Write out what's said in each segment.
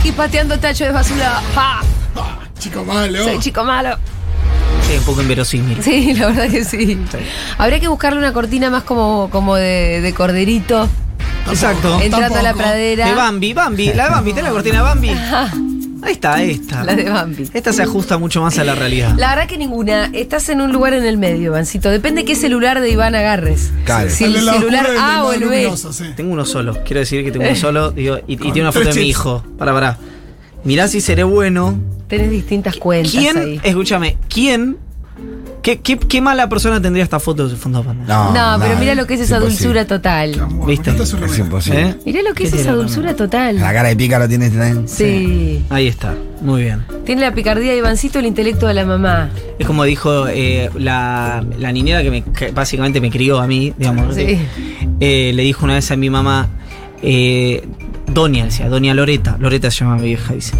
Yagroski pateando tacho de basura. ¡Ja! Ah, chico malo. Soy chico malo. Sí, un poco inverosímil. Sí, la verdad que sí. Habría que buscarle una cortina más como, como de, de corderito. Exacto. Entrando a la pradera. De Bambi, Bambi, la de Bambi, ¿tenés la cortina de Bambi? Ahí está, esta. La de Bambi. Esta se ajusta mucho más a la realidad. La verdad que ninguna. Estás en un lugar en el medio, Vancito. Depende qué celular de Iván agarres. Claro. Si el celular A o el B. sí. Tengo uno solo, quiero decir que tengo uno solo digo, y, y tiene una foto de mi hijo. Pará, pará. Mirá si seré bueno. Tenés distintas cuentas ¿Quién, ahí. escúchame, quién, qué, qué, qué mala persona tendría esta foto de su fondo de pantalla? No, pero no, mira lo que es esa imposible. dulzura total. Amor, ¿Viste? Es imposible. ¿Eh? Mirá lo que ¿Qué es esa la dulzura La total. cara de pícaro tiene también. Sí. Ahí está, muy bien. Tiene la picardía de Ivancito, el intelecto de la mamá. Es como dijo eh, la, la niñera que, me- que básicamente me crió a mí, digamos. Sí. eh, le dijo una vez a mi mamá, eh, Doña, decía, Doña Loreta, Loreta se llama mi vieja, dice.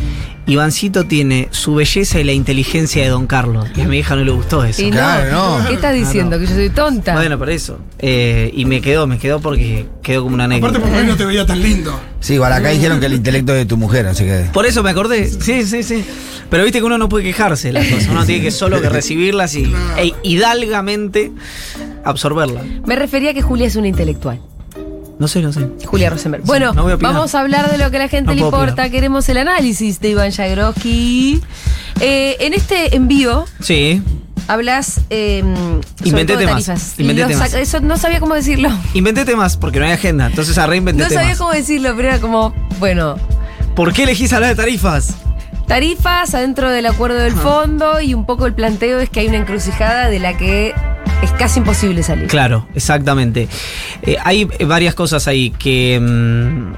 Ivancito tiene su belleza y la inteligencia de Don Carlos. Y a mi hija no le gustó eso. Y Claro, no. ¿Qué estás diciendo? ¿Que yo soy tonta? Bueno, por eso. Eh, y me quedó, me quedó porque quedó como una Aparte anécdota. porque no te veía tan lindo. Sí, igual acá dijeron que el intelecto de tu mujer, así que. Por eso me acordé. Sí, sí, sí. Pero viste que uno no puede quejarse de las cosas. Uno tiene que solo que recibirlas y e hidalgamente absorberlas. Me refería a que Julia es una intelectual. No sé, no sé. Julia Rosenberg. Bueno, no voy a opinar. vamos a hablar de lo que a la gente No le importa. opinar. Queremos el análisis de Iván Jagroski. Eh, en este envío Sí. hablas eh, Inventé temas, tarifas. inventé temas. Eso no sabía cómo decirlo. Inventé temas porque no hay agenda. Entonces a reinventé No sabía temas. cómo decirlo, pero era como, bueno, ¿Por qué elegís hablar de tarifas? tarifas adentro del acuerdo del fondo y un poco el planteo es que hay una encrucijada de la que es casi imposible salir. Claro, exactamente. Eh, hay varias cosas ahí que. mm,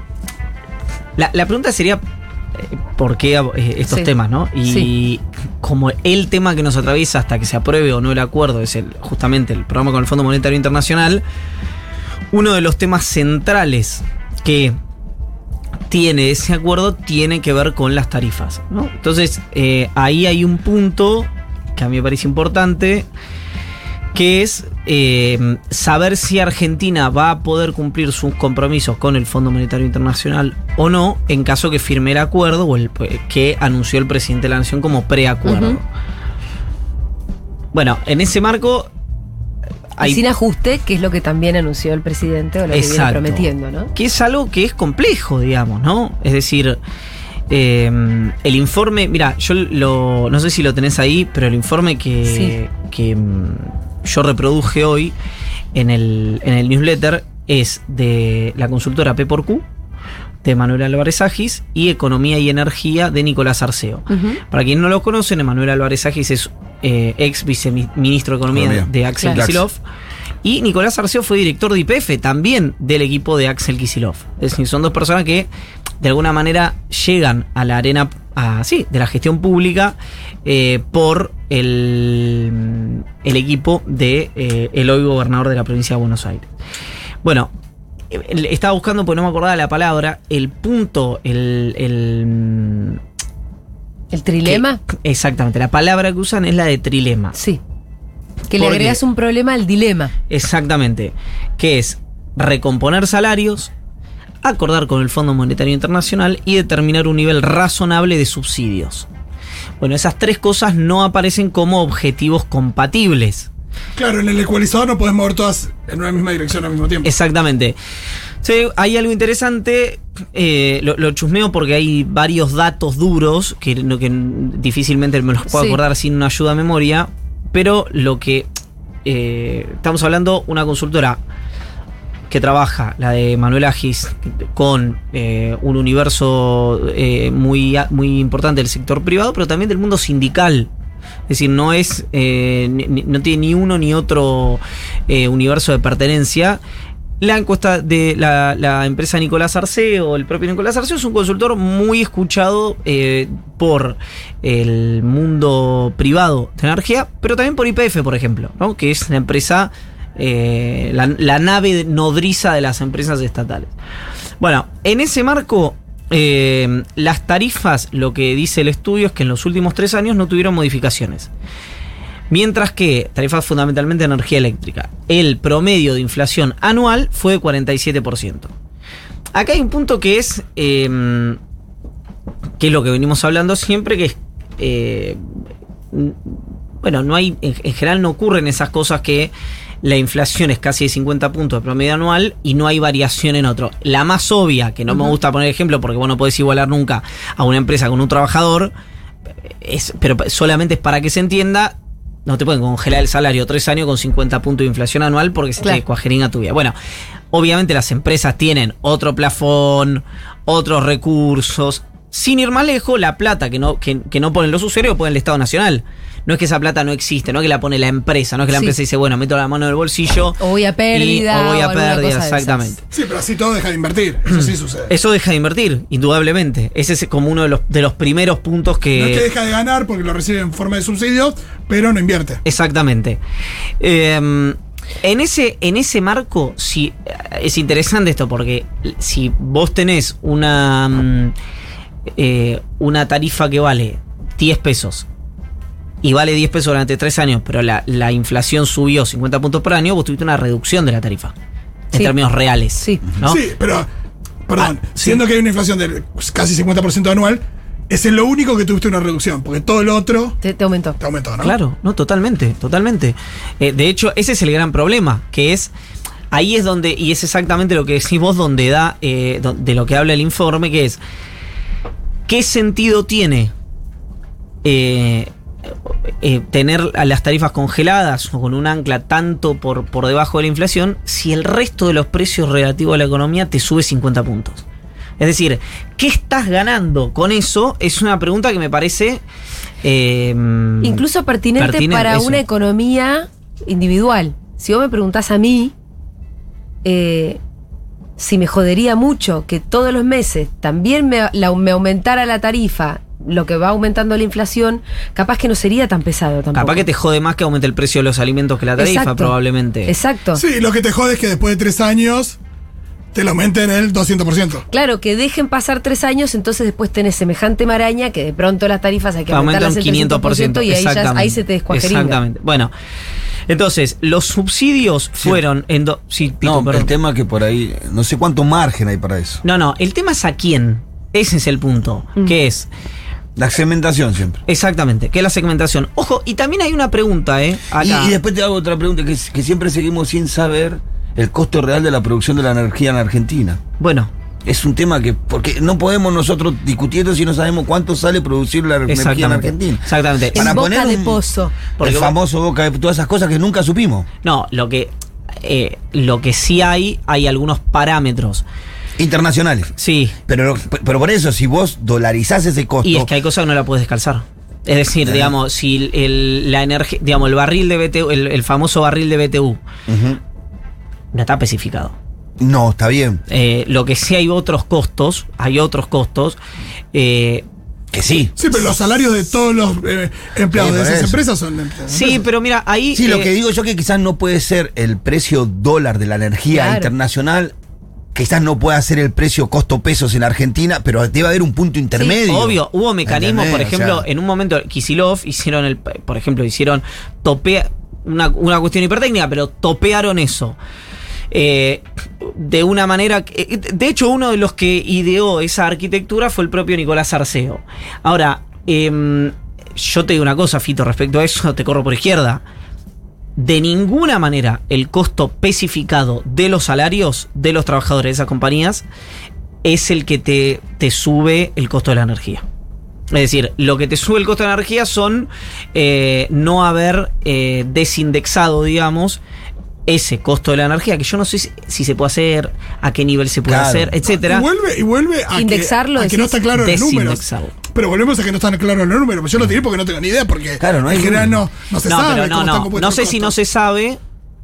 la, la pregunta sería. eh, ¿Por qué eh, estos Sí. temas, no? Y Sí. como el tema que nos atraviesa hasta que se apruebe o no el acuerdo es el, justamente el programa con el Fondo Monetario Internacional, uno de los temas centrales que tiene ese acuerdo tiene que ver con las tarifas. ¿no? Entonces, eh, ahí hay un punto que a mí me parece importante, que es eh, saber si Argentina va a poder cumplir sus compromisos con el Fondo Monetario Internacional o no, en caso que firme el acuerdo o el que anunció el presidente de la Nación como preacuerdo. Bueno, en ese marco... Y sin ajuste, que es lo que también anunció el presidente o lo que viene prometiendo, ¿no? Que es algo que es complejo, digamos, ¿no? Es decir, eh, el informe, mira, yo lo, no sé si lo tenés ahí, pero el informe que, Sí. que mm, yo reproduje hoy en el, en el newsletter es de la consultora P por Q, de Manuel Álvarez Agis, y Economía y Energía de Nicolás Arceo. Para quienes no lo conocen, Emanuel Álvarez Agis es eh, ex viceministro de Economía Economía. de Axel Claro. Kicillof. Y Nicolás Arceo fue director de IPF, también del equipo de Axel Kicillof. Es decir, son dos personas que de alguna manera llegan a la arena a- sí, de la gestión pública eh, por el, el equipo de eh, el hoy gobernador de la provincia de Buenos Aires. Bueno, eh, estaba buscando porque no me acordaba la palabra. El punto, el- el ¿El trilema? que- exactamente, la palabra que usan es la de trilema. Sí. Que le agregas un problema al dilema. Exactamente. Que es recomponer salarios, acordar con el Fondo Monetario Internacional y determinar un nivel razonable de subsidios. Bueno, esas tres cosas no aparecen como objetivos compatibles. Claro, en el ecualizador no podés mover todas en una misma dirección al mismo tiempo. Exactamente. Sí, hay algo interesante, eh, lo, lo chusmeo porque hay varios datos duros que, que difícilmente me los puedo Sí. acordar sin una ayuda a memoria, pero lo que eh, estamos hablando, una consultora que trabaja, la de Manuel Agis, con eh, un universo eh, muy, muy importante del sector privado, pero también del mundo sindical. Es decir, no es. no tiene ni uno ni otro universo de pertenencia. La encuesta de la, empresa Nicolás Arceo, el propio Nicolás Arceo, es un consultor muy escuchado eh, por el mundo privado de energía, pero también por IPF, por ejemplo, que es la empresa, eh, la, la nave nodriza de las empresas estatales. Bueno, en ese marco, eh, las tarifas, lo que dice el estudio es que en los últimos tres años no tuvieron modificaciones. Mientras que, tarifas fundamentalmente de energía eléctrica, el promedio de inflación anual fue de 47%. Acá hay un punto que es eh, que es lo que venimos hablando siempre, que es. eh, bueno, no hay. En, en general no ocurren esas cosas que la inflación es casi de 50 puntos de promedio anual y no hay variación en otro. La más obvia, que no me gusta poner ejemplo porque vos no podés igualar nunca a una empresa con un trabajador, es, pero solamente es para que se entienda. No te pueden congelar el salario tres años con 50 puntos de inflación anual porque se Claro. te cuajeringa tu vida. Bueno, obviamente las empresas tienen otro plafón, otros recursos. Sin ir más lejos, la plata que no, que, que no ponen los usuarios pone el Estado Nacional. No es que esa plata no existe, no es que la pone la empresa, no es que la Sí. empresa dice, bueno, meto la mano en el bolsillo. O voy a pérdida, y- o voy o a alguna pérdida, exactamente. Sí, pero así todo deja de invertir. Eso sí sucede. Eso deja de invertir, indudablemente. Ese es como uno de los, de los primeros puntos que. No es que deja de ganar porque lo recibe en forma de subsidios, pero no invierte. Exactamente. Eh, en, ese, en ese marco, sí, es interesante esto, porque si vos tenés una, mm, eh, una tarifa que vale 10 pesos y vale 10 pesos durante 3 años, pero la, la inflación subió 50 puntos por año, vos tuviste una reducción de la tarifa. En Sí. términos reales. Sí. ¿no? Sí, pero, perdón, Ah, sí. siendo que hay una inflación de casi 50% anual, ese es lo único que tuviste una reducción, porque todo lo otro Te, te aumentó. te aumentó, ¿no? Claro, no, totalmente, totalmente. Eh, de hecho, ese es el gran problema, que es, ahí es donde, y es exactamente lo que decís vos, donde da, eh, de lo que habla el informe, que es, ¿qué sentido tiene eh, eh, tener a las tarifas congeladas o con un ancla tanto por, por debajo de la inflación si el resto de los precios relativos a la economía te sube 50 puntos? Es decir, ¿qué estás ganando con eso? Es una pregunta que me parece... eh, Incluso pertinente, Pertinente, para eso. una economía individual. Si vos me preguntás a mí, eh, si me jodería mucho que todos los meses también me, la- me aumentara la tarifa, lo que va aumentando la inflación, capaz que no sería tan pesado tampoco. Capaz que te jode más que aumente el precio de los alimentos que la tarifa, Exacto. probablemente. Exacto. Sí, lo que te jode es que después de tres años te lo aumenten el 200%. Claro, que dejen pasar tres años, entonces después tenés semejante maraña que de pronto las tarifas hay que Aumenta aumentarlas el 500%. 300% y ahí, ya, ahí se te descuajeringa. Exactamente. Bueno, entonces, los subsidios fueron en... do- sí, Pitu, No, perdón. el tema que por ahí, no sé cuánto margen hay para eso. No, no, el tema es a quién. Ese es el punto. Mm. Que es, La segmentación siempre. exactamente, que es la segmentación. Ojo, y también hay una pregunta, ¿eh? Y, Acá. y después te hago otra pregunta, que siempre seguimos sin saber el costo real de la producción de la energía en Argentina. Bueno, Es un tema que, porque no podemos nosotros discutiendo si no sabemos cuánto sale producir la energía en. Argentina. Exactamente. En Para boca poner de un- pozo. Porque el famoso boca de todas esas cosas que nunca supimos. No, lo que... eh, lo que sí hay, hay algunos parámetros. Internacionales. Sí, Pero, pero por eso, si vos dolarizás ese costo. Y es que hay cosas que no la puedes descalzar. Es decir, Eh. digamos, si el, el- la energía, digamos, el barril de BTU, el, el famoso barril de BTU, no está especificado. No, está bien. Eh, lo que sí hay otros costos, hay otros costos. eh, Que sí. Sí, pero los salarios de todos los eh, empleados Sí, de esas eso. empresas son sí, pero mira, ahí. Sí, lo eh, que digo yo que quizás no puede ser el precio dólar de la energía Claro. internacional, quizás no pueda ser el precio costo-pesos en Argentina, pero debe haber un punto intermedio. Obvio, hubo mecanismos, por ejemplo, O sea, en un momento Kisilov hicieron el, por ejemplo, hicieron topea una, una cuestión hipertécnica, pero topearon eso. Eh, de una manera. eh, De hecho, uno de los que ideó esa arquitectura fue el propio Nicolás Arceo. Ahora, em, yo te digo una cosa, Fito, respecto a eso, te corro por izquierda. De ninguna manera el costo especificado de los salarios de los trabajadores de esas compañías es el que te, te sube el costo de la energía. Es decir, lo que te sube el costo de la energía son eh, no haber desindexado, digamos, ese costo de la energía, que yo no sé si, si se puede hacer, a qué nivel se puede Claro. hacer, Y etcétera. vuelve, y vuelve a, Indexarlo, que, a que no está claro en los números. Pero volvemos a que no están claros los números. Yo lo tiré porque no tengo ni idea, porque Claro, no hay en general no, no se no, sabe pero cómo no, están no. compuestos No sé si no se sabe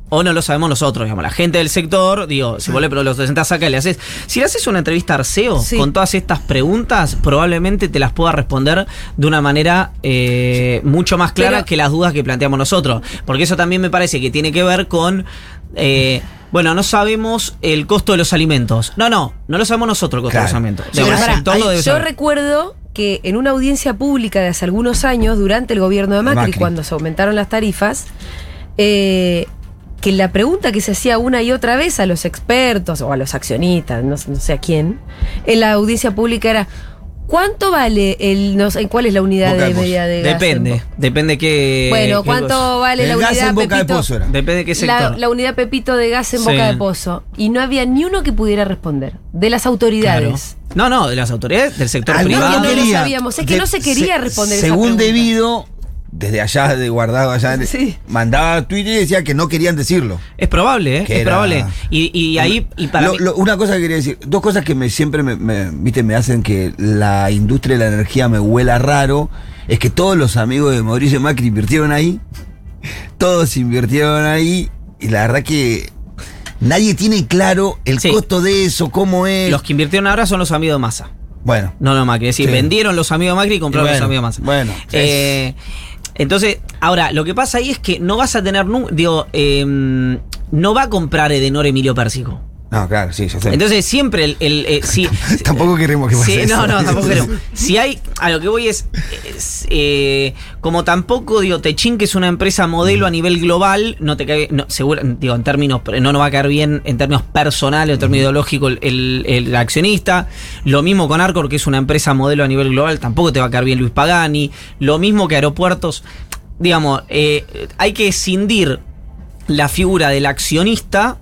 o no lo sabemos nosotros, digamos. La gente del sector, digo, si vos le, pero los sentás acá y le haces. Si le haces una entrevista a Arceo Sí. con todas estas preguntas, probablemente te las pueda responder de una manera eh, mucho más clara Pero- que las dudas que planteamos nosotros. Porque eso también me parece que tiene que ver con. eh, bueno, no sabemos el costo de los alimentos. No, no, no lo sabemos nosotros el costo de los Claro. alimentos. Sí, Digamos, sector lo hay- yo saber. recuerdo que en una audiencia pública de hace algunos años, durante el gobierno de Macri, Macri. cuando se aumentaron las tarifas, eh, que la pregunta que se hacía una y otra vez a los expertos o a los accionistas, no, no sé a quién, en la audiencia pública era, ¿Cuánto vale el, no sé, cuál es la unidad Boca de de media de gas? en Depende, depende qué. Bueno, qué ¿cuánto cosa. vale la El gas unidad en Boca de Pepito? Pozo era. Depende de qué La, sector. la unidad Pepito de gas en Sí. Boca de Pozo. Y no había ni uno que pudiera responder. De las Claro. autoridades. No, no, de las autoridades, del sector privado. no lo querían. sabíamos. Es que De- no se quería responder esa Según pregunta. debido, desde allá, de guardado allá, Sí. mandaba Twitter y decía que no querían decirlo. Es probable, ¿eh? Que Es era- probable. Y, y ahí, y para Lo- mí- lo- una cosa que quería decir, dos cosas que me siempre me, me- viste, me hacen que la industria de la energía me huela raro, es que todos los amigos de Mauricio Macri invirtieron ahí, todos invirtieron ahí, y la verdad que nadie tiene claro el Sí. costo de eso, cómo es. los que invirtieron ahora son los amigos de Massa. Bueno, No, no, Macri. Es decir, Sí. vendieron los amigos de Macri y compraron Bueno, los amigos de Massa. bueno, Eh, entonces, ahora, lo que pasa ahí es que no vas a tener. Digo, eh, no va a comprar Edenor Emilio Pérsico. No, claro, sí, ya sé. Entonces, siempre el. el, eh, si, Tampoco queremos que pase eso. no, no, tampoco queremos. Si hay, a lo que voy es, es, eh, como tampoco, digo, Techin, que es una empresa modelo a nivel global, no te cae, no, seguro, digo, en términos, no nos va a caer bien en términos personales, en términos ideológicos, el, el- el accionista. Lo mismo con Arcor, que es una empresa modelo a nivel global, tampoco te va a caer bien Luis Pagani. Lo mismo que Aeropuertos. Digamos, eh, hay que escindir la figura del accionista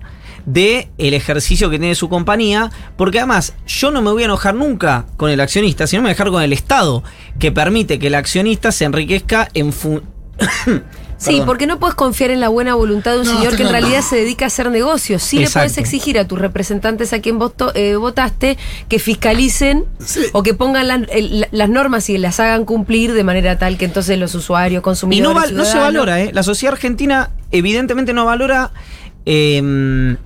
de el ejercicio que tiene su compañía, porque además yo no me voy a enojar nunca con el accionista, sino me voy a enojar con el Estado, que permite que el accionista se enriquezca en fun- Sí, Perdón. porque no puedes confiar en la buena voluntad de un No, señor que en realidad se dedica a hacer negocios. Sí le puedes exigir a tus representantes a quien voto- eh, votaste que fiscalicen Sí. o que pongan las, el- las normas y las hagan cumplir de manera tal que entonces los usuarios, Y consumidores. no, val- no se valora, ¿eh? La sociedad argentina evidentemente no valora eh, l-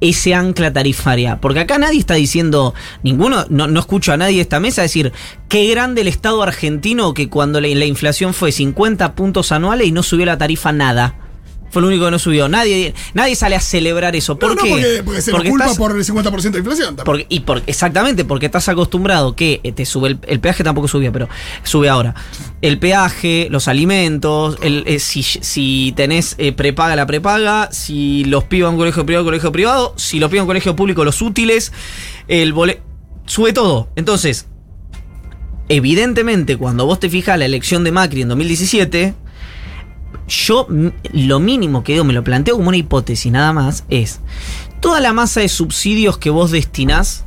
ese ancla tarifaria. Porque acá nadie está diciendo, ninguno, no, no escucho a nadie de esta mesa decir qué grande el Estado argentino que cuando la, la inflación fue 50 puntos anuales y no subió la tarifa nada. Fue lo único que no subió. Nadie, nadie sale a celebrar eso. ¿Por no, qué? no, porque, porque se Porque nos culpa estás- por el 50% de inflación. porque- y por, exactamente, porque estás acostumbrado que eh, te sube el, el peaje tampoco subía, pero sube ahora. El peaje, los alimentos, el, eh, si, si tenés eh, prepaga la prepaga, si los pibas en colegio privado, colegio privado, si los pibas en colegio público, los útiles, el bole- sube todo. Entonces, evidentemente, cuando vos te fijas la elección de Macri en 2017, yo lo mínimo que digo, me lo planteo como una hipótesis nada más, es toda la masa de subsidios que vos destinás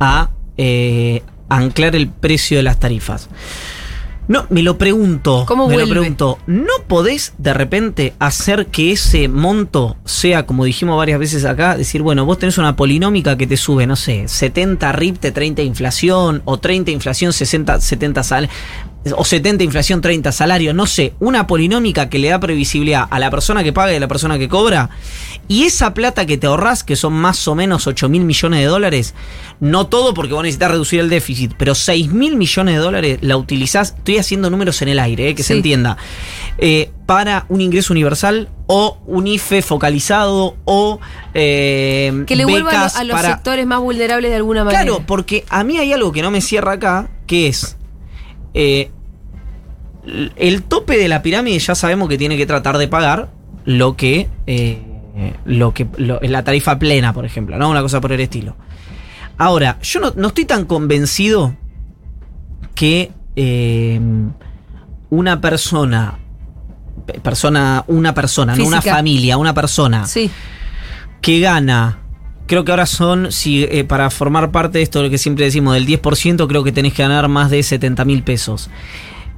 a eh, anclar el precio de las tarifas. No, me lo pregunto. ¿Cómo me vuelve? lo pregunto. ¿No podés de repente hacer que ese monto sea, como dijimos varias veces acá, decir, bueno, vos tenés una polinómica que te sube, no sé, 70 RIPTE, 30 inflación, o 30 inflación, 60, 70 sal o 70 inflación, 30 salario, no sé, una polinómica que le da previsibilidad a la persona que paga y a la persona que cobra, y esa plata que te ahorrás, que son más o menos 8 mil millones de dólares, no todo porque vos necesitas reducir el déficit, pero 6 mil millones de dólares la utilizás, estoy haciendo números en el aire, eh, que se entienda, eh, para un ingreso universal o un IFE focalizado o eh, Que le vuelva a, lo- becas a los para- sectores más vulnerables de alguna manera. Claro, porque a mí hay algo que no me cierra acá, que es eh, el tope de la pirámide ya sabemos que tiene que tratar de pagar lo que eh, lo que lo- la tarifa plena, por ejemplo, ¿no? Una cosa por el estilo. Ahora, yo no, no estoy tan convencido que eh, una persona pe- persona una persona, no una familia, una persona Sí. que gana, creo que ahora son, si eh, para formar parte de esto, lo que siempre decimos, del 10%, creo que tenés que ganar más de 70 mil pesos.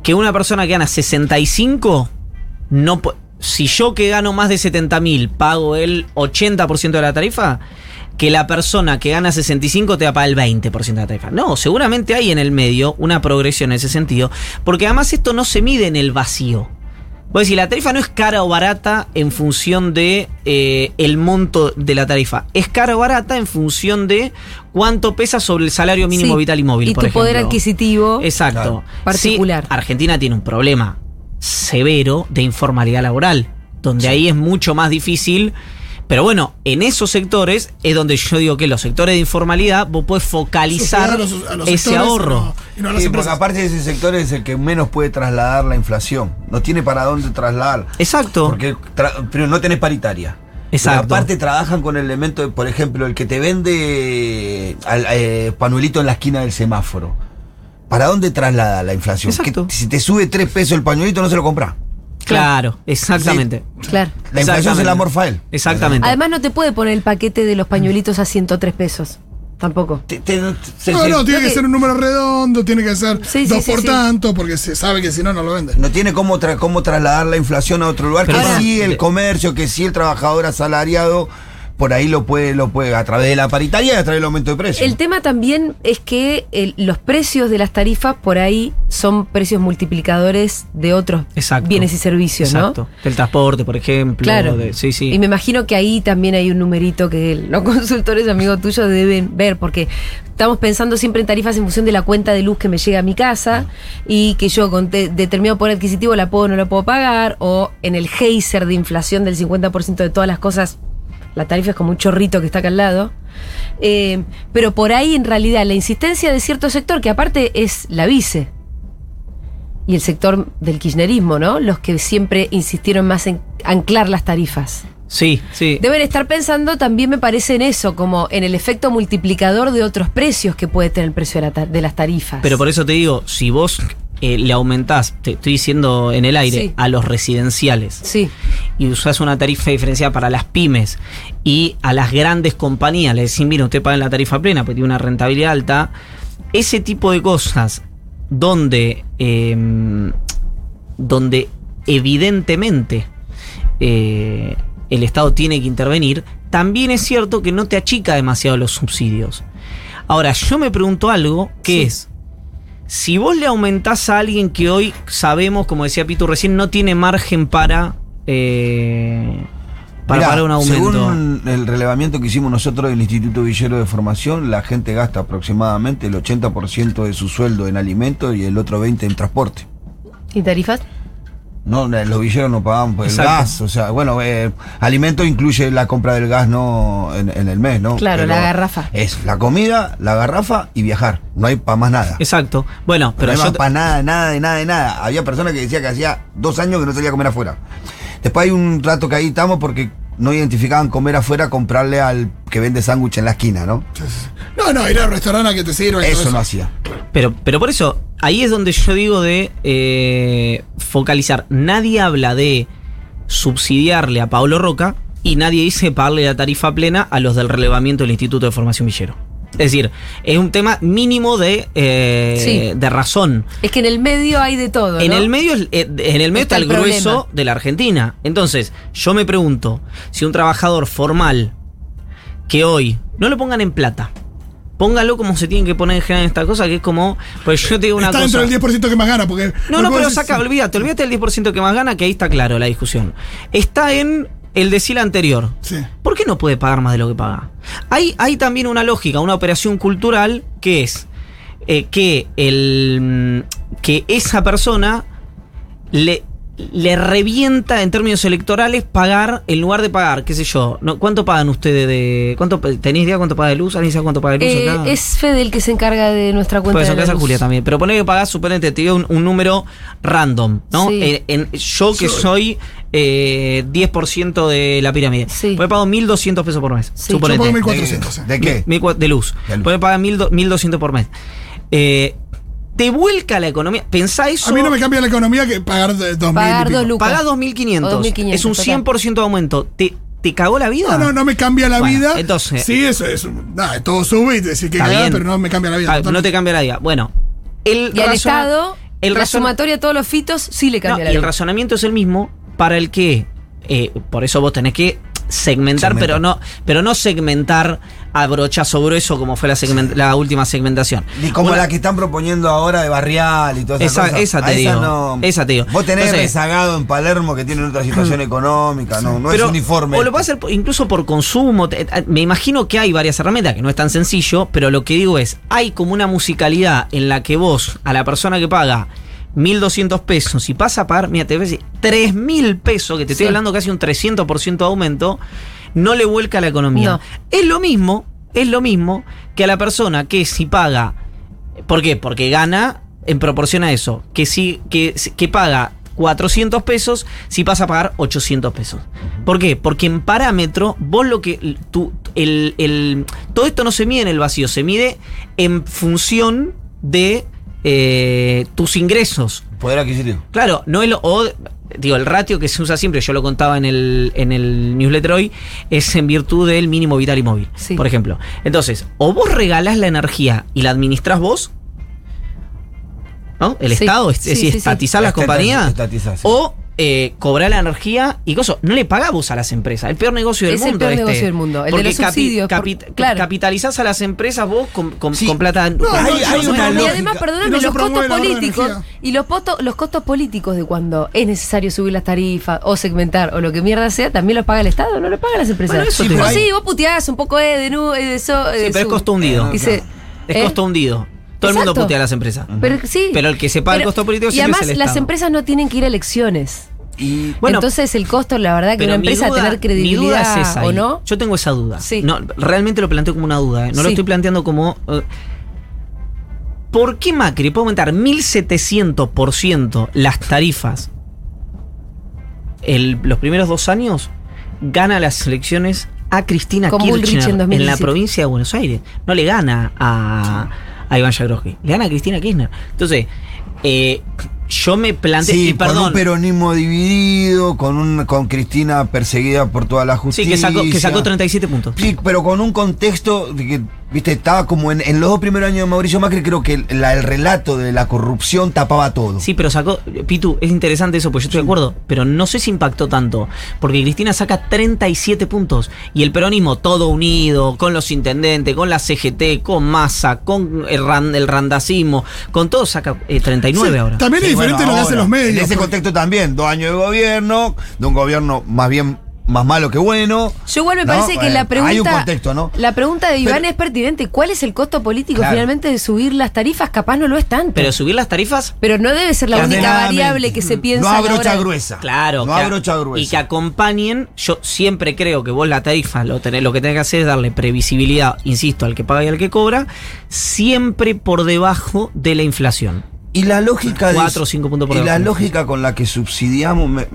Que una persona que gana 65, no si yo que gano más de 70 mil pago el 80% de la tarifa, que la persona que gana 65 te va a pagar el 20% de la tarifa. No, seguramente hay en el medio una progresión en ese sentido, porque además esto no se mide en el vacío. Voy a decir, la tarifa no es cara o barata en función de eh, el monto de la tarifa. Es cara o barata en función de cuánto pesa sobre el salario mínimo Sí. vital y móvil, Y por tu poder adquisitivo. Exacto. Claro. Particular. Sí, Argentina tiene un problema severo de informalidad laboral, donde ahí es mucho más difícil. Pero bueno, en esos sectores es donde yo digo que los sectores de informalidad vos podés focalizar Subsidiar a los- a los ese ahorro. no, no Sí, porque aparte ese sector es el que menos puede trasladar la inflación. No tiene para dónde trasladar. Exacto. Porque tra- no tenés paritaria. Exacto. Pero aparte trabajan con el elemento de, por ejemplo, el que te vende al- eh, pañuelito en la esquina del semáforo. ¿Para dónde traslada la inflación? Exacto. Que si te sube tres pesos el pañuelito, no se lo compra. Claro, exactamente. Claro. La inflación se la morfa él. Exactamente. Además, no te puede poner el paquete de los pañuelitos a 103 pesos. Tampoco. Te- te- se- No, se- no, tiene que que- ser un número redondo, tiene que ser Sí, dos sí, por sí. tanto, porque se sabe que si no, no lo vende. no tiene cómo, tra- cómo trasladar la inflación a otro lugar. Pero que ahora- sí el comercio, que sí el trabajador asalariado, por ahí lo puede, lo puede, a través de la paritaria y a través del aumento de precios. El tema también es que el- los precios de las tarifas por ahí son precios multiplicadores de otros Exacto. bienes y servicios, Exacto. Del transporte, por ejemplo. Claro. de- sí, sí. Y me imagino que ahí también hay un numerito que los consultores amigos tuyos deben ver, porque estamos pensando siempre en tarifas en función de la cuenta de luz que me llega a mi casa y que yo con te- determinado poder adquisitivo la puedo o no la puedo pagar, o en el geyser de inflación del 50% de todas las cosas, la tarifa es como un chorrito que está acá al lado. Eh, pero por ahí en realidad la insistencia de cierto sector, que aparte es la vice, y el sector del kirchnerismo, ¿no? Los que siempre insistieron más en anclar las tarifas. Sí, sí. Deben estar pensando también, me parece, en eso, como en el efecto multiplicador de otros precios que puede tener el precio de, la ta- de las tarifas. Pero por eso te digo, si vos eh, le aumentás, te estoy diciendo en el aire, Sí. a los residenciales Sí, y usás una tarifa diferenciada para las pymes y a las grandes compañías le decís, mira, usted paga la tarifa plena porque tiene una rentabilidad alta, ese tipo de cosas donde, eh, donde evidentemente eh, el Estado tiene que intervenir, también es cierto que no te achica demasiado los subsidios. Ahora, yo me pregunto algo, que Sí. es, si vos le aumentás a alguien que hoy sabemos, como decía Pitu recién, no tiene margen para, eh, para, Mirá, para un aumento. Según el relevamiento que hicimos nosotros del Instituto Villero de Formación, la gente gasta aproximadamente el 80% de su sueldo en alimentos y el otro 20% en transporte. ¿y tarifas? No, los villeros no pagan por el Exacto. gas, o sea, bueno, eh, alimento incluye la compra del gas no en, en el mes, ¿no? Claro, Pero la garrafa. Es la comida, la garrafa y viajar. No hay para más nada. Exacto. Bueno, Pero pero no yo hay para nada, nada, de nada, de nada. Había personas que decían que hacía dos años que no salía a comer afuera. Después hay un rato que ahí estamos porque no identificaban comer afuera, comprarle al que vende sándwich en la esquina, ¿no? No, no, ir al restaurante a que te sirva. y todo Eso no hacía. Pero, pero por eso, ahí es donde yo digo de eh, focalizar. Nadie habla de subsidiarle a Pablo Roca y nadie dice pagarle la tarifa plena a los del relevamiento del Instituto de Formación Villero. Es decir, es un tema mínimo de, eh, Sí. de razón. Es que en el medio hay de todo. En ¿no? el medio, eh, en el medio Está está, el el problema. grueso de la Argentina. Entonces, yo me pregunto, si un trabajador formal que hoy no lo pongan en plata, póngalo como se tienen que poner en general en esta cosa, que es como, pues yo te digo una Está cosa. dentro del 10% que más gana, porque. No, no, pero decís- saca, olvídate, olvídate del 10% que más gana, que ahí está claro la discusión. Está en el decil anterior. Sí. ¿Por qué no puede pagar más de lo que paga? Hay, hay también una lógica, una operación cultural que es eh, que, el, mm, que esa persona le, le revienta en términos electorales pagar en lugar de pagar, qué sé yo. No, ¿Cuánto pagan ustedes de. cuánto ¿Tenéis idea cuánto paga de luz? ¿Alguien sabe cuánto paga de luz Eh, acá? es Fede el que se encarga de nuestra cuenta. Puede ser de la casa luz. Julia también. Pero poner que pagás, suponete, te digo un, un número random, ¿no? Sí. Eh, en- yo que soy eh, 10% de la pirámide. Sí. Pues pago 1.200 pesos por mes. Sí. suponete. Yo pago ¿De, 1400. sí. ¿De qué? De luz. De luz. Puede pagar 1.200 por mes. Eh, te vuelca la economía. Pensá eso. A mí no me cambia la economía que pagar de 2000 Pagar y pico. dos lucas. Pagás O 2.500. 2.500, Es un total. 100% de aumento. ¿Te, ¿Te cagó la vida? No, no, no me cambia la Bueno, vida. entonces- Sí, eso es. Nada, todo sube y te decís que cagada, pero no me cambia la vida. No te cambia la vida. Bueno. El Y al Estado, el la sumatoria de todos los fitos sí le No, cambia y la el vida. razonamiento es el mismo para el que, eh, por eso vos tenés que segmentar, Segmentar. pero no, pero no segmentar a brochazo grueso como fue la, segment- la última segmentación. Ni como Una- la que están proponiendo ahora de Barrial y todas esas Esa- cosas. esa A te digo, no- esa te digo. Vos tenés Entonces- rezagado en Palermo que tienen otra situación económica, no, no pero- es uniforme. O lo puede hacer por- incluso por consumo. eh, Me imagino que hay varias herramientas, que no es tan sencillo, pero lo que digo es, hay como una musicalidad en la que vos, a la persona que paga 1.200 pesos, y pasa a pagar, mira, te a decir, 3.000 pesos, que te estoy Sí. hablando casi un 300% de aumento, no le vuelca la economía. No. Es lo mismo, es lo mismo que a la persona que si paga, ¿por qué? Porque gana en proporción a eso, que si, que, que paga 400 pesos si pasa a pagar 800 pesos. ¿Por qué? Porque en parámetro, vos lo que. Tú, el, el- todo esto no se mide en el vacío, se mide en función de eh, tus ingresos. Poder adquisitivo. Claro, no el, o, digo, el ratio que se usa siempre, yo lo contaba en el, en el newsletter hoy, es en virtud del mínimo vital y móvil, Sí. por ejemplo. Entonces, o vos regalás la energía y la administrás vos, ¿no? El Sí. Estado, es Sí, decir, sí, sí. estatizar las compañías, estatizar, sí. o eh, cobrar la energía y cosas. No le pagás vos a las empresas, el peor negocio del Es el mundo. peor este. negocio del mundo, el de Porque los subsidios, por- capi- claro. Capitalizás a las empresas vos con, con- Sí. con plata. No, con- no, hay- hay no, una no, y además, perdóname, no los costos políticos y los, poto- los costos políticos de cuando es necesario subir las tarifas o segmentar o lo que mierda sea, también los paga el Estado, no lo pagan las empresas. Bueno, eso sí, te- vos puteás un poco eh, de, nu, eh, de eso. eh, Sí, de pero es costo hundido. Dice, Es ¿eh? costo hundido. Todo el mundo putea a las empresas. Pero, sí, Pero el que se paga el costo político Y además, es el las Estado. empresas no tienen que ir a elecciones. Y Bueno, Entonces, el costo, la verdad, que una empresa duda- tener mi duda credibilidad es esa o no. Yo tengo esa duda. Sí. No, realmente lo planteo como una duda. ¿eh? No lo estoy planteando como. eh, ¿Por qué Macri puede aumentar 1700% las tarifas el- los primeros dos años? Gana las elecciones a Cristina Con Kirchner en la 2017. provincia de Buenos Aires. No le gana a, a Iván Jagroski. Le gana a Cristina Kirchner. Entonces, eh, yo me planteo. Sí, y con perdón. un peronismo dividido, con un con Cristina perseguida por toda la Sí, justicia. que sacó, que sacó 37 puntos. Sí, pero con un contexto de que, viste, estaba como en, en los dos primeros años de Mauricio Macri, creo que el, la- el relato de la corrupción tapaba todo. Sí, pero sacó. Pitu, es interesante eso, pues yo estoy de acuerdo. Pero no sé si impactó tanto. Porque Cristina saca 37 puntos. Y el peronismo todo unido, con los intendentes, con la CGT, con Massa, con el, ran- el randacismo, con todo saca eh, 39 Sí, ahora. También es Sí, diferente bueno, lo que hacen los medios. En ese contexto también, dos años de gobierno, de un gobierno más bien más malo que bueno. Yo igual me ¿no? parece que la pregunta. Hay un contexto, ¿no? La pregunta de Iván Pero- es pertinente. ¿Cuál es el costo político Claro. finalmente de subir las tarifas? Capaz no lo es tanto. Pero subir las tarifas. Pero no debe ser la única variable que se piensa. No a a la brocha hora- gruesa. Claro, No que a a- brocha gruesa. y que acompañen. Yo siempre creo que vos la tarifa lo, tenés, lo que tenés que hacer es darle previsibilidad, insisto, al que paga y al que cobra, siempre por debajo de la inflación. Y la lógica de. Cuatro o cinco puntos por Y la debajo. lógica con la que subsidiamos. me-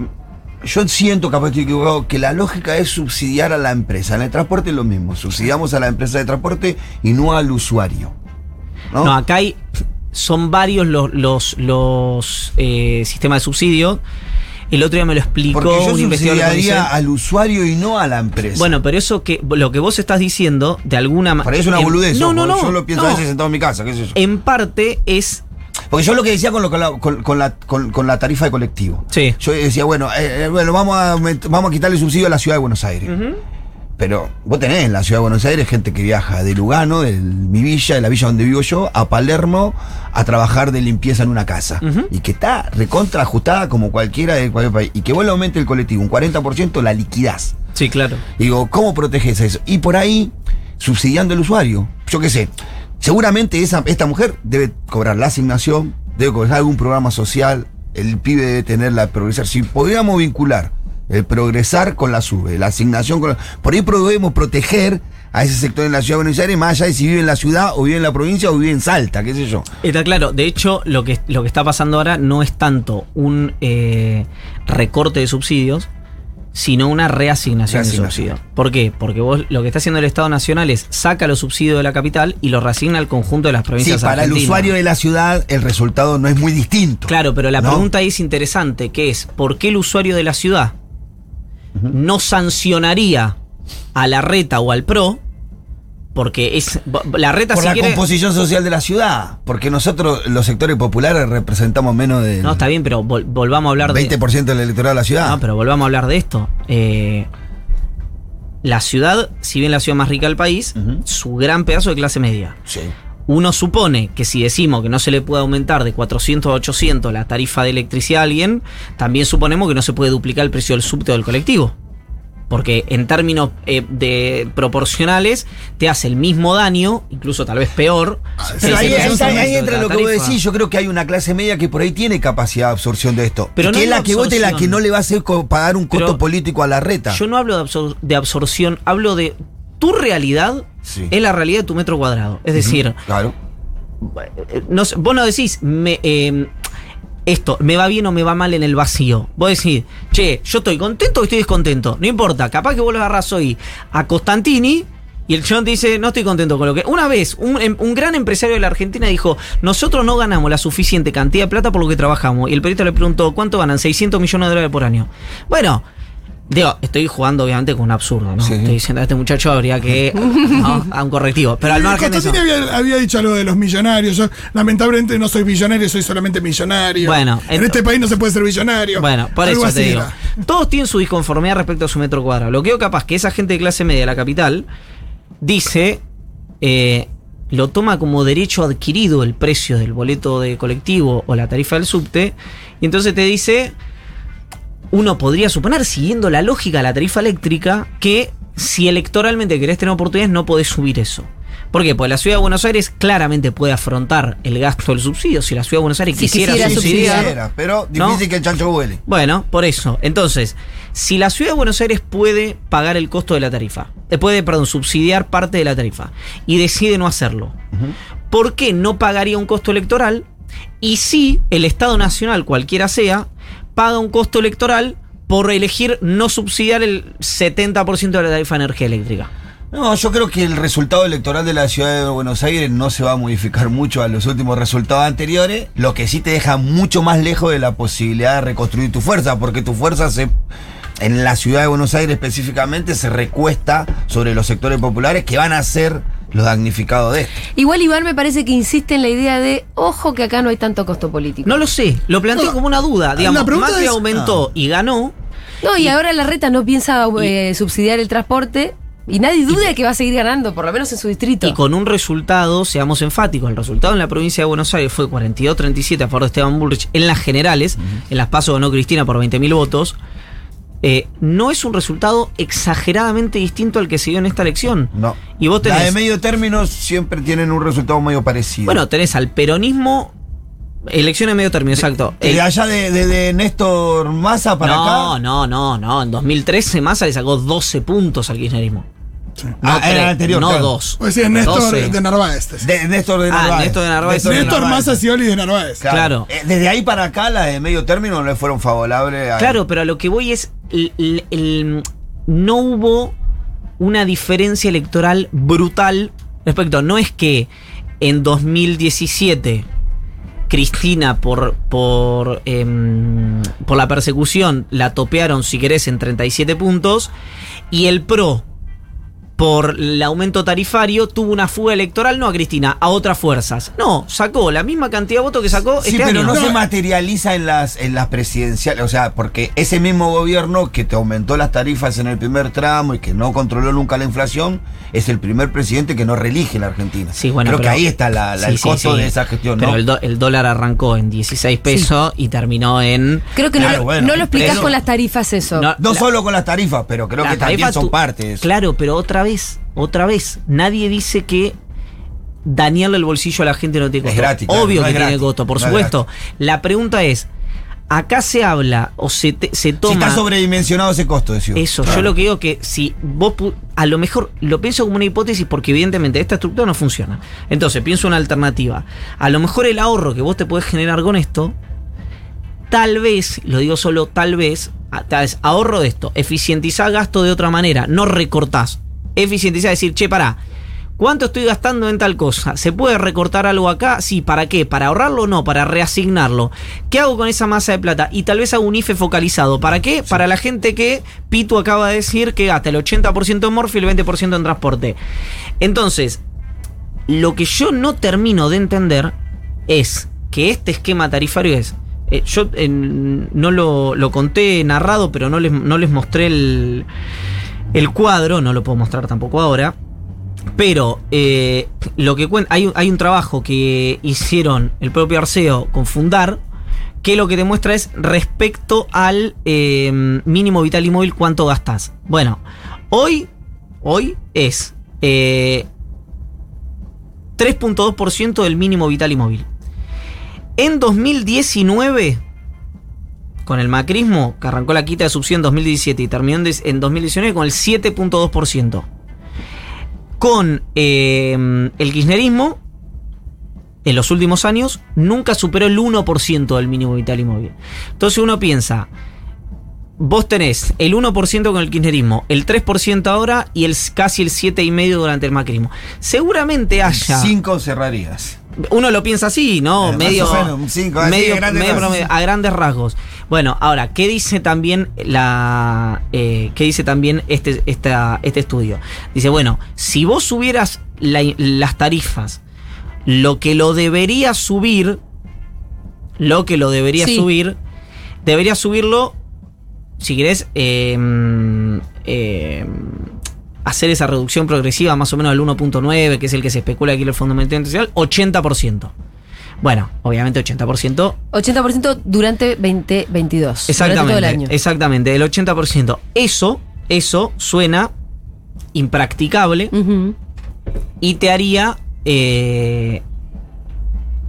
yo siento, capaz estoy equivocado, que la lógica es subsidiar a la empresa. En el transporte es lo mismo. Subsidiamos a la empresa de transporte y no al usuario. ¿no? No, acá hay. Son varios los, los, los eh, sistemas de subsidio. El otro día me lo explicó Porque yo un investigador. al usuario y no a la empresa. Bueno, pero eso que lo que vos estás diciendo, de alguna manera. Para eso es una boludez. No, no, no. Yo lo pienso no. a veces sentado en mi casa, qué sé yo. En parte es. Porque yo lo que decía con, lo, con, la, con, con la, con- con la tarifa de colectivo. Sí. Yo decía, bueno, eh, eh, bueno vamos, a, vamos a quitarle subsidio a la ciudad de Buenos Aires. Pero vos tenés en la ciudad de Buenos Aires gente que viaja de Lugano, de mi villa, de la villa donde vivo yo, a Palermo a trabajar de limpieza en una casa. Y que está recontra ajustada como cualquiera de cualquier país. Y que vos le aumentes el colectivo un 40%, la liquidás. Sí, claro. Digo, ¿cómo proteges eso? Y por ahí, subsidiando al usuario. Yo qué sé. Seguramente esa, esta mujer debe cobrar la asignación, debe cobrar algún programa social, el pibe debe tener la progresar. Si podríamos vincular el progresar con la sube, la asignación con la- Por ahí podemos proteger a ese sector en la ciudad de Buenos Aires, más allá de si vive en la ciudad, o vive en la provincia, o vive en Salta, qué sé yo. Está claro. De hecho, lo que, lo que está pasando ahora no es tanto un eh, recorte de subsidios, sino una reasignación, Reasignación. de subsidios. ¿Por qué? Porque vos lo que está haciendo el Estado Nacional es saca los subsidios de la capital y los reasigna al conjunto de las Sí, provincias para el usuario de la ciudad, el resultado no es muy distinto. Claro, pero la ¿no? pregunta ahí es interesante, que es, ¿por qué el usuario de la ciudad no sancionaría a la reta o al PRO? Porque es la reta Por si la quiere- composición social de la ciudad. Porque nosotros, los sectores populares, representamos menos del No, está bien, pero vol- volvamos a hablar de 20% del electorado de la ciudad. No, pero volvamos a hablar de esto. Eh, la ciudad, si bien la ciudad más rica del país, su gran pedazo de clase media. Sí. Uno supone que si decimos que no se le puede aumentar de 400 a 800 la tarifa de electricidad a alguien, también suponemos que no se puede duplicar el precio del subte o del colectivo. Porque en términos eh, de proporcionales te hace el mismo daño, incluso tal vez peor. Pero si ahí, entra lo que vos decís. Yo creo que hay una clase media que por ahí tiene capacidad de absorción de esto. Pero Y no que es la que vote la que no le va a hacer pagar un costo Pero político a la reta. Yo no hablo de, absor- de absorción, hablo de tu realidad Sí. es la realidad de tu metro cuadrado. Es decir, Claro. eh, no vos no decís, me, eh, esto, ¿me va bien o me va mal en el vacío? Vos decís, che, yo estoy contento o estoy descontento. No importa, capaz que vos lo agarrás hoy a Costantini y el John dice, no estoy contento con lo que. Una vez, un, em- un gran empresario de la Argentina dijo, nosotros no ganamos la suficiente cantidad de plata por lo que trabajamos. Y el periodista le preguntó, ¿cuánto ganan? 600 millones de dólares por año. Bueno. Digo, estoy jugando obviamente con un absurdo, ¿no? Sí. Estoy diciendo a este muchacho habría que ¿no? a un correctivo. Pero al margen de eso. Había, había dicho algo de los millonarios. Yo, lamentablemente, no soy billonario, soy solamente millonario. Bueno, en este país no se puede ser billonario. Bueno, por Algo eso te digo. era. Todos tienen su disconformidad respecto a su metro cuadrado. Lo que yo capaz que esa gente de clase media de la capital dice, eh, lo toma como derecho adquirido el precio del boleto de colectivo o la tarifa del subte, y entonces te dice, uno podría suponer, siguiendo la lógica de la tarifa eléctrica, que si electoralmente querés tener oportunidades no podés subir eso. ¿Por qué? Porque la ciudad de Buenos Aires claramente puede afrontar el gasto del subsidio. Si la ciudad de Buenos Aires Si quisiera, quisiera subsidiar, Quisiera, pero ¿No? difícil que el chancho huele. bueno, por eso. Entonces, si la ciudad de Buenos Aires puede pagar el costo de la tarifa, eh, puede, perdón, subsidiar parte de la tarifa y decide no hacerlo, ¿por qué no pagaría un costo electoral? Y si el Estado Nacional, cualquiera sea, paga un costo electoral por elegir no subsidiar el 70% de la tarifa de energía eléctrica. No, yo creo que el resultado electoral de la ciudad de Buenos Aires no se va a modificar mucho a los últimos resultados anteriores, lo que sí te deja mucho más lejos de la posibilidad de reconstruir tu fuerza, porque tu fuerza se en la ciudad de Buenos Aires específicamente se recuesta sobre los sectores populares que van a ser los damnificados de esto. Igual Iván me parece que insiste en la idea de, ojo que acá no hay tanto costo político. No lo sé, lo planteo No, como una duda. Digamos, Macri es- aumentó y ganó. No, y ahora la reta no piensa eh, subsidiar el transporte y nadie duda de que va a seguir ganando, por lo menos en su distrito. Y con un resultado, seamos enfáticos, el resultado en la provincia de Buenos Aires fue 42-37 a favor de Esteban Bullrich en las generales, en las pasos ganó Cristina por 20.000 votos. Eh, no es un resultado exageradamente distinto al que se dio en esta elección. No. Y vos La de tenés, medio término siempre tienen un resultado medio parecido. bueno, tenés al peronismo, elecciones de medio término, exacto. de El- allá de, de- de Néstor Massa para no, acá. no, no, no. En 2013 Massa le sacó 12 puntos al kirchnerismo. No, Ah, era el anterior, no claro. dos. O decía Néstor 12. de Narváez. De Néstor de Ah, Narváez. Néstor de Narváez. de Néstor Narváez. Massa Scioli de Narváez. Claro. Eh, Desde ahí para acá, la de medio término no le fueron favorables. a- Claro, pero a lo que voy es. No hubo una diferencia electoral brutal respecto. No es que en 2017 Cristina por, por, em, por la persecución la topearon, si querés, en 37 puntos. Y el PRO, por el aumento tarifario, tuvo una fuga electoral, no a Cristina, a otras fuerzas. No, sacó la misma cantidad de votos que sacó Sí, este pero año. no, se materializa en las, en las presidenciales. O sea, porque ese mismo gobierno que te aumentó las tarifas en el primer tramo y que no controló nunca la inflación, es el primer presidente que no reelige la Argentina. Sí, bueno, Creo pero- que ahí está la, la- Sí, el costo sí. de esa gestión, Pero ¿no? el, do- el dólar arrancó en 16 pesos y terminó en. Creo que no, Claro, lo- bueno, no lo explicás pero- con las tarifas eso. No, No la- solo con las tarifas, pero creo la que también son tu- partes. Claro, pero otra vez, otra vez. Nadie dice que dañarle el bolsillo a la gente no tiene Es costo. gratis, claro, Obvio no que es tiene gratis, costo, por no es supuesto. La pregunta es: acá se habla o se, te- se Si toma. está sobredimensionado ese costo, decía. Eso, Claro. yo lo que digo que si vos a lo mejor lo pienso como una hipótesis porque evidentemente esta estructura no funciona. Entonces pienso una alternativa. A lo mejor el ahorro que vos te podés generar con esto, tal vez, lo digo solo tal vez, tal vez ahorro de esto, eficientizar gasto de otra manera, no recortás. Eficientizar, decir, che, pará. ¿Cuánto estoy gastando en tal cosa? ¿Se puede recortar algo acá? Sí, ¿para qué? ¿Para ahorrarlo o no? ¿Para reasignarlo? ¿Qué hago con esa masa de plata? Y tal vez hago un IFE focalizado. ¿Para qué? Para la gente que Pitu acaba de decir que gasta el 80% en morfio y el 20% en transporte. Entonces, lo que yo no termino de entender es que este esquema tarifario es. eh, yo eh, no lo, lo conté narrado, pero no les, no les mostré el, el cuadro, no lo puedo mostrar tampoco ahora. Pero eh, lo que hay, un- trabajo que hicieron el propio Arceo con Fundar, que lo que demuestra es respecto al eh, mínimo vital y móvil cuánto gastas. Bueno, hoy, hoy es eh, 3.2% del mínimo vital y móvil. En 2019, con el macrismo, que arrancó la quita de subsidio en 2017 y terminó en des- en 2019 con el 7.2%. Con eh, el kirchnerismo, en los últimos años, nunca superó el 1% del mínimo vital y móvil. Entonces uno piensa, vos tenés el 1% con el kirchnerismo, el 3% ahora y el, casi el 7,5% durante el macrismo. Seguramente haya... Cinco cerrarías. Uno lo piensa así, ¿no? Eh, medio, menos, cinco, medio- a grandes medio rasgos. promedio, a grandes rasgos. Bueno, ahora, ¿qué dice también la eh, qué dice también este, esta- este estudio? Dice, bueno, si vos subieras la- las tarifas, lo que lo debería subir, lo que lo debería Sí. subir, debería subirlo, si querés, eh, eh, hacer esa reducción progresiva más o menos al 1.9, que es el que se especula aquí en el Fondo Monetario Internacional, 80%. Bueno, obviamente 80%. 80% durante 2022. Exactamente. Durante todo el año. Exactamente, el 80%. Eso, eso suena impracticable y te haría. eh,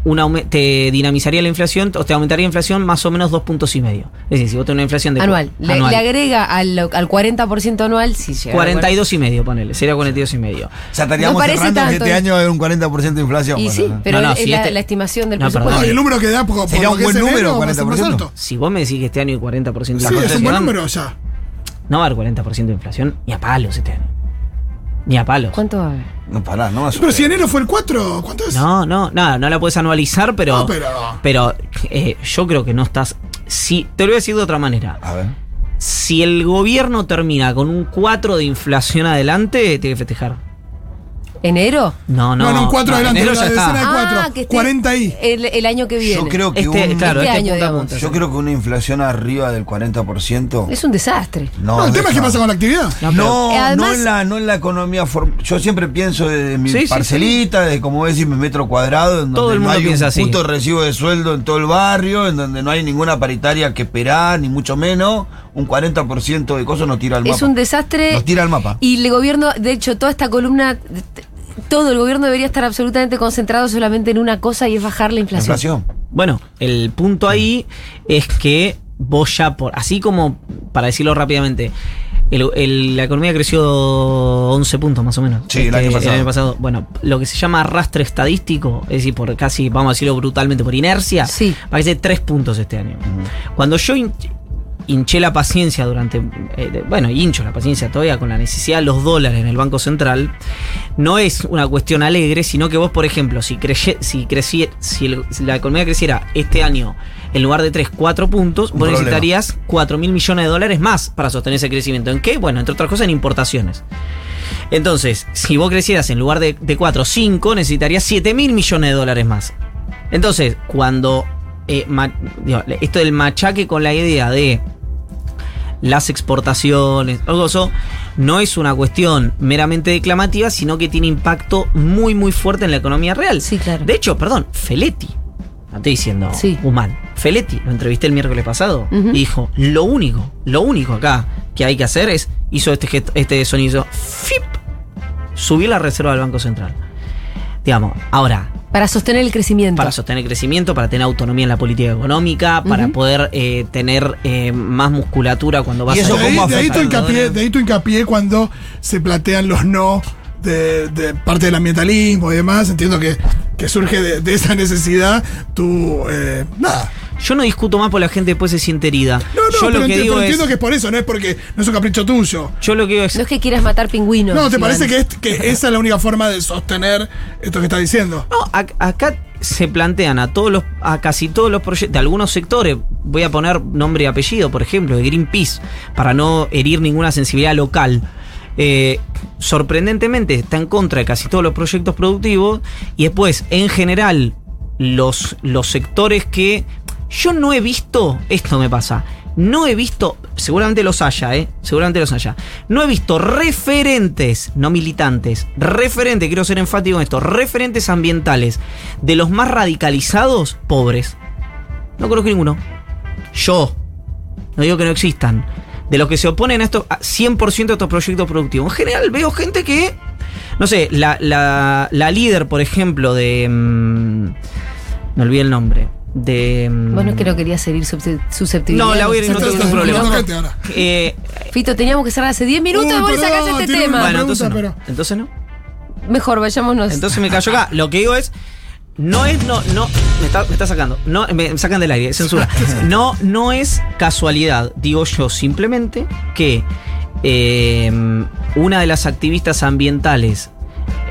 un aume- te dinamizaría la inflación, o te aumentaría la inflación más o menos dos puntos y medio. Es decir, si vos tenés una inflación de Anual. Le, anual, le agrega al, al 40% anual si llega. 42 y medio, ponele, sería 42 y medio. O sea, estaríamos No cerrando tanto, este año en un 40% de inflación. Y sí, ¿no? pero No, no, es si la, este- la estimación del No, presupuesto. El número que da por, por Sería lo un que buen es enero, número, va a ser más 40%. alto. Si vos me decís que este año hay 40% de Sí, es un buen inflación, número ya. no va a haber 40% de inflación ni a palos este año. Ni a palos. ¿Cuánto va a haber? No, pará, no más. Pero si enero fue el 4, ¿cuánto es? No, no, nada, no la puedes anualizar, pero. No, pero- pero, eh, yo creo que no estás. Si, te lo voy a decir de otra manera. A ver. Si el gobierno termina con un 4 de inflación adelante, tiene que festejar. ¿Enero? No, no. No, no, 4 adelante, enero la ya decena está. de cuatro, Ah, que esté 40 ahí. El, el año que viene. Yo creo que Este, un- claro, este este, año, digamos. Yo creo que una inflación arriba del 40%. Es un desastre. No, el tema es qué pasa con la actividad. No, No, pero- Además- no, en la, no en la economía form- Yo siempre pienso de mi Sí, sí, parcelita, de como decís, mi metro cuadrado, en donde Todo el no mundo hay piensa un así. puto recibo de sueldo en todo el barrio, en donde no hay ninguna paritaria que esperar, ni mucho menos. Un 40% de cosas nos tira al mapa. Es un desastre. Nos tira al mapa. Y el gobierno, de hecho, toda esta columna, todo el gobierno debería estar absolutamente concentrado solamente en una cosa y es bajar la La inflación. inflación. Bueno, el punto ahí es que vos ya por. Así como, para decirlo rápidamente. el- el- la economía creció 11 puntos más o menos. Sí, el año pasado. Bueno, lo que se llama arrastre estadístico, es decir, por casi, vamos a decirlo brutalmente, por inercia, Sí. parece 3 puntos este año. Cuando yo hinché la paciencia durante, eh, bueno, hincho la paciencia todavía con la necesidad de los dólares en el Banco Central, no es una cuestión alegre, sino que vos, por ejemplo, si, creye- si, si, el- si la economía creciera este año en lugar de 3, 4 puntos, Un vos problema. necesitarías 4 mil millones de dólares más para sostener ese crecimiento. ¿En qué? Bueno, entre otras cosas en importaciones. Entonces, si vos crecieras en lugar de, de 4 o 5, necesitarías 7 mil millones de dólares más. Entonces, cuando eh, ma- digo, esto del machaque con la idea de las exportaciones, algo eso, no es una cuestión meramente declamativa, sino que tiene impacto muy, muy fuerte en la economía real. Sí, claro. De hecho, perdón, Feletti, no estoy diciendo Sí. humano, Feletti, lo entrevisté el miércoles pasado, y dijo, lo único, lo único acá que hay que hacer es, hizo este, gesto- este sonido, ¡fip! subir la reserva del Banco Central. Digamos, ahora, Para sostener el crecimiento. para sostener crecimiento, para tener autonomía en la política económica, para poder eh, tener eh, más musculatura cuando vas ¿Y eso a... De ahí, de ahí tu hincapié, de ahí tu hincapié cuando se plantean los no de, de parte del ambientalismo y demás. Entiendo que, que surge de, de esa necesidad tu. eh, nada. Yo no discuto más porque la gente después se siente herida. No, no, yo pero, lo que enti- digo pero es... entiendo que es por eso, no es porque no es un capricho tuyo. Yo lo que digo es... No es que quieras matar pingüinos. No, ¿te Iván. parece que, es, que esa es la única forma de sostener esto que estás diciendo? No, ac- acá se plantean a todos los, a casi todos los proyectos, de algunos sectores, voy a poner nombre y apellido, por ejemplo, de Greenpeace, para no herir ninguna sensibilidad local. Eh, sorprendentemente está en contra de casi todos los proyectos productivos y después, en general, los, los sectores que yo no he visto, esto me pasa, no he visto, seguramente los haya, ¿eh? Seguramente los haya. No he visto referentes, no militantes, referentes, quiero ser enfático en esto, referentes ambientales de los más radicalizados, pobres. No conozco ninguno. Yo, no digo que no existan. De los que se oponen a esto, a 100% de estos proyectos productivos. En general veo gente que, no sé, la, la, líder, por ejemplo, de... mm, me olvidé el nombre. De... mm, Bueno, es que no quería seguir susceptibilidad. No, la voy a ir, no tengo ningún problema. Ahora. eh, Fito, teníamos que cerrar hace 10 minutos y vos sacás este tema. bueno, entonces no. Entonces no. Mejor, vayámonos. Entonces me callo acá. Lo que digo es, No es, no, no, me está, me está sacando, no, me sacan del aire, censura. No, no es casualidad, digo yo simplemente que eh, una de las activistas ambientales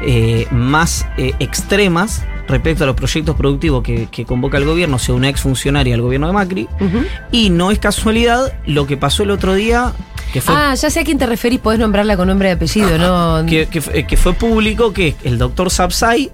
eh, más eh, extremas respecto a los proyectos productivos que, que convoca el gobierno sea una exfuncionaria del gobierno de Macri. Y no es casualidad lo que pasó el otro día, que fue Ah, ya sé a quién te referís, podés nombrarla con nombre y apellido, ¿no? que, que fue- que fue público que el doctor Sapsay,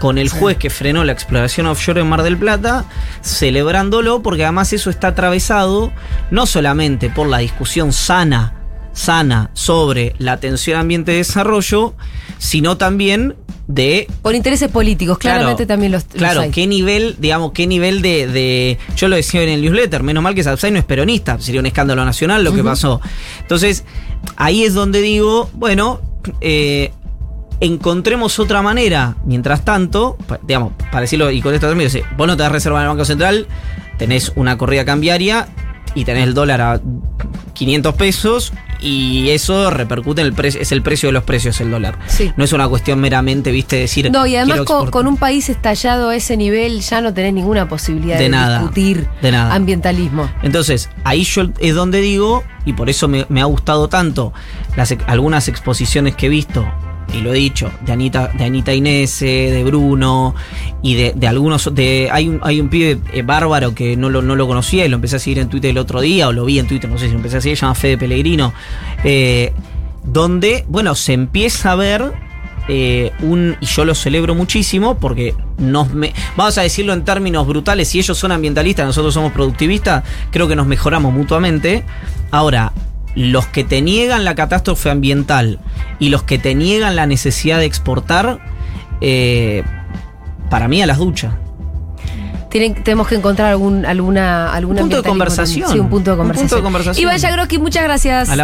con el juez que frenó la exploración offshore en Mar del Plata, celebrándolo, porque además eso está atravesado no solamente por la discusión sana, sana sobre la atención ambiente-desarrollo, sino también de Por intereses políticos, claramente también los, los Claro, hay. qué nivel, digamos, qué nivel de, de- Yo lo decía en el newsletter, menos mal que Sapsay no es peronista, sería un escándalo nacional lo que pasó. Entonces, ahí es donde digo, bueno, eh, encontremos otra manera, mientras tanto, digamos, para decirlo y con esto también, dice, vos no te das reserva en el Banco Central, tenés una corrida cambiaria y tenés el dólar a 500 pesos y eso repercute en el precio, es el precio de los precios el dólar. Sí. No es una cuestión meramente, viste, decir... No, y además con, un país estallado a ese nivel ya no tenés ninguna posibilidad de, De nada, discutir de nada. ambientalismo. Entonces, ahí yo es donde digo, y por eso me, me ha gustado tanto las, algunas exposiciones que he visto, y lo he dicho, de Anita, de Anita Inese, de Bruno, y de, de algunos, de hay un, hay un pibe eh, bárbaro que no lo, no lo conocía y lo empecé a seguir en Twitter el otro día, o lo vi en Twitter, no sé si lo empecé a seguir, se llama Fede Pellegrino, eh, donde, bueno, se empieza a ver eh, un, y yo lo celebro muchísimo porque nos me, vamos a decirlo en términos brutales, si ellos son ambientalistas, nosotros somos productivistas, creo que nos mejoramos mutuamente. Ahora, los que te niegan la catástrofe ambiental y los que te niegan la necesidad de exportar, eh, para mí a las duchas. Tienen- tenemos que encontrar algún, alguna, alguna Un punto de conversación. Sí, un punto de Un punto de conversación. conversación. Iván Yagroski, muchas gracias. A la